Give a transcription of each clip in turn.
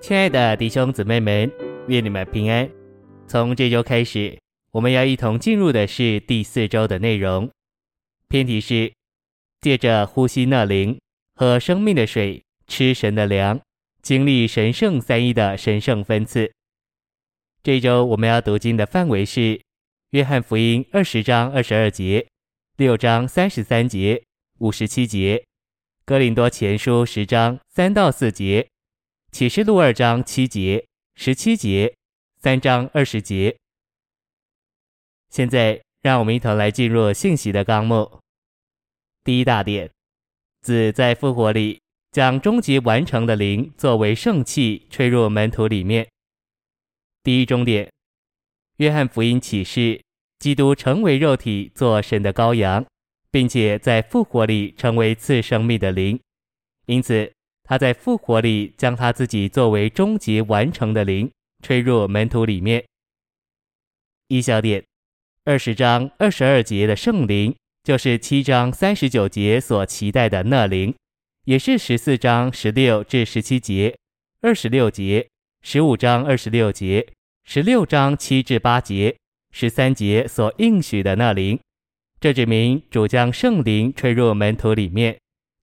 亲爱的弟兄姊妹们，愿你们平安。从这周开始，我们要一同进入的是第四周的内容。篇题是借着呼吸那灵、喝生命的水、吃神的粮，经历神圣三一的神圣分赐。这周我们要读经的范围是约翰福音二十章二十二节、六章三十三节、五十七节、哥林多前书十章三到四节。启示录二章七节、十七节、三章二十节。现在，让我们一同来进入信息的纲目。第一大点，子在复活里将终极完成的灵作为圣气吹入门徒里面。第一中点，约翰福音启示，基督成为肉体，做神的羔羊，并且在复活里成为赐生命的灵，因此。他在复活里将他自己作为终极完成的灵吹入门徒里面。一小点，二十章二十二节的圣灵，就是七章三十九节所期待的那灵，也是十四章十六至十七节、二十六节、十五章二十六节、十六章七至八节、十三节所应许的那灵。这指明主将圣灵吹入门徒里面。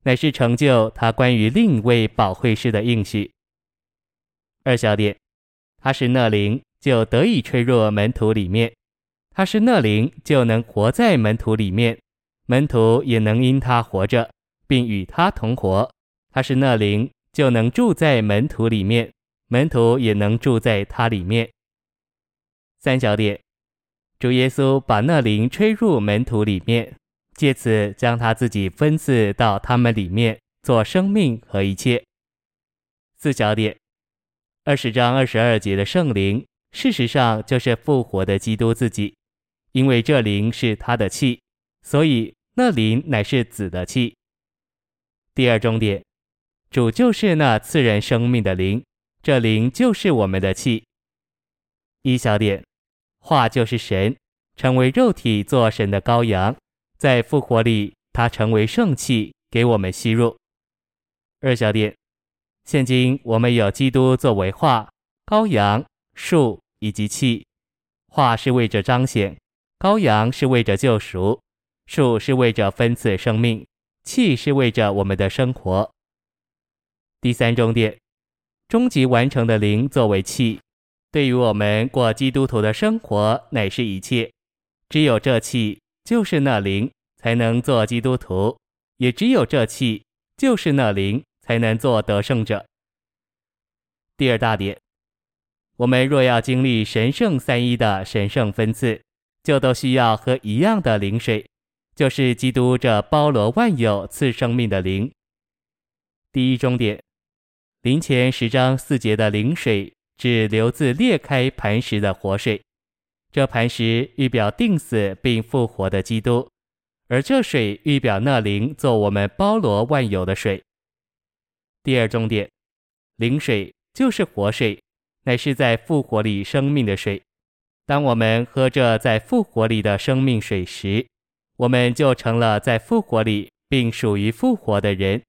乃是成就他关于另一位保惠师的应许。二小点，他是那灵，就得以吹入门徒里面；他是那灵，就能活在门徒里面，门徒也能因他活着，并与他同活。他是那灵，就能住在门徒里面，门徒也能住在他里面。三小点，主耶稣把那灵吹入门徒里面。借此将他自己分赐到他们里面，做生命和一切。四小点，二十章二十二节的圣灵，事实上就是复活的基督自己，因为这灵是他的气，所以那灵乃是子的气。第二中点，主就是那赐人生命的灵，这灵就是我们的气。一小点，话就是神，成为肉体，做神的羔羊。在复活里，他成为圣气，给我们吸入。二小点，现今我们有基督作为化、羔羊、树以及气。化是为着彰显，羔羊是为着救赎，树是为着分赐生命，气是为着我们的生活。第三中点，终极完成的灵作为气，对于我们过基督徒的生活乃是一切。只有这气。就是那灵才能做基督徒，也只有这气，就是那灵才能做得胜者。第二大点，我们若要经历神圣三一的神圣分赐，就都需要喝一样的灵水，就是基督这包罗万有赐生命的灵。第一终点，林前十章四节的灵水，指流自裂开磐石的活水。这磐石预表钉死并复活的基督，而这水预表那灵做我们包罗万有的水。第二重点，灵水就是活水，乃是在复活里生命的水。当我们喝着在复活里的生命水时，我们就成了在复活里并属于复活的人。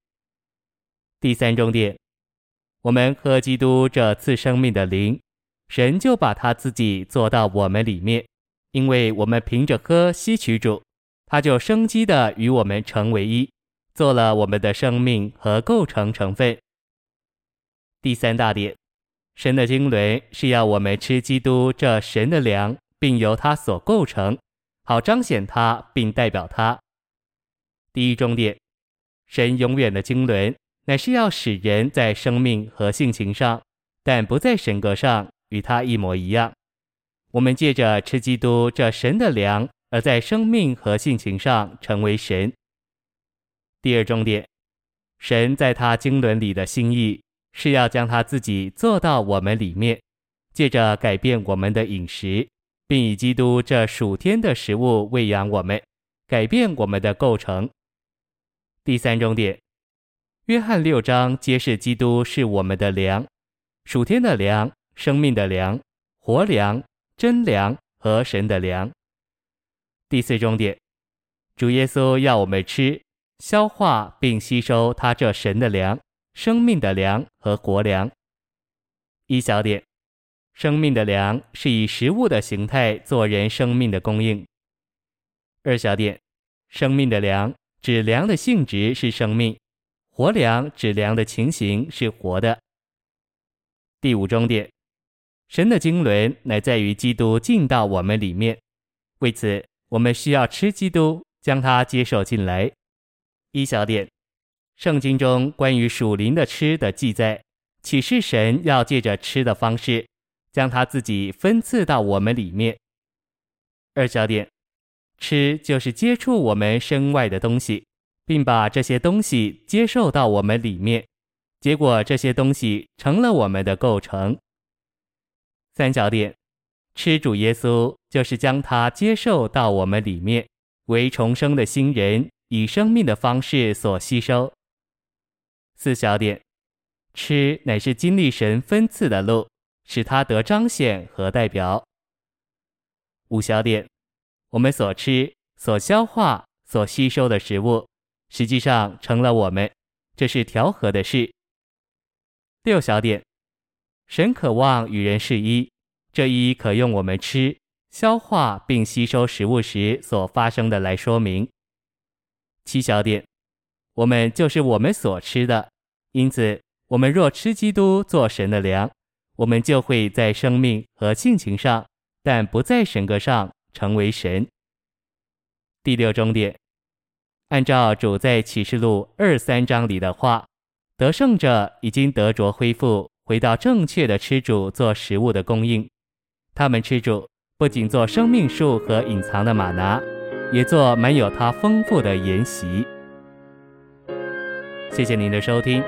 第三重点，我们喝基督这次生命的灵。神就把他自己做到我们里面，因为我们凭着喝吸取主，他就生机的与我们成为一，做了我们的生命和构成成分。第三大点，神的经纶是要我们吃基督这神的粮，并由他所构成，好彰显他并代表他。第一重点，神永远的经纶乃是要使人在生命和性情上，但不在神格上。与他一模一样，我们借着吃基督这神的粮，而在生命和性情上成为神。第二重点，神在他经纶里的心意是要将他自己做到我们里面，借着改变我们的饮食，并以基督这属天的食物喂养我们，改变我们的构成。第三重点，约翰六章揭示基督是我们的粮，属天的粮。生命的粮、活粮、真粮和神的粮。第四重点，主耶稣要我们吃、消化并吸收他这神的粮、生命的粮和活粮。一小点，生命的粮是以食物的形态做人生命的供应。二小点，生命的粮指粮的性质是生命，活粮指粮的情形是活的。第五中点，神的经纶乃在于基督进到我们里面，为此我们需要吃基督，将它接受进来。一小点，圣经中关于属灵的吃的记载，启示神要借着吃的方式，将他自己分赐到我们里面。二小点，吃就是接触我们身外的东西，并把这些东西接受到我们里面，结果这些东西成了我们的构成。三小点，吃主耶稣就是将他接受到我们里面，为重生的新人，以生命的方式所吸收。四小点，吃乃是经历神分赐的路，使他得彰显和代表。五小点，我们所吃、所消化、所吸收的食物，实际上成了我们，这是调和的事。六小点，神渴望与人是一，这一可用我们吃、消化并吸收食物时所发生的来说明。七小点，我们就是我们所吃的，因此我们若吃基督做神的粮，我们就会在生命和性情上，但不在神格上成为神。第六中点，按照主在启示录二三章里的话，得胜者已经得着恢复，回到正确的吃主做食物的供应。他们吃主，不仅做生命树和隐藏的玛拿。也做没有它丰富的筵席。谢谢您的收听，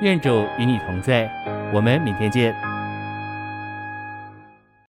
愿主与你同在，我们明天见。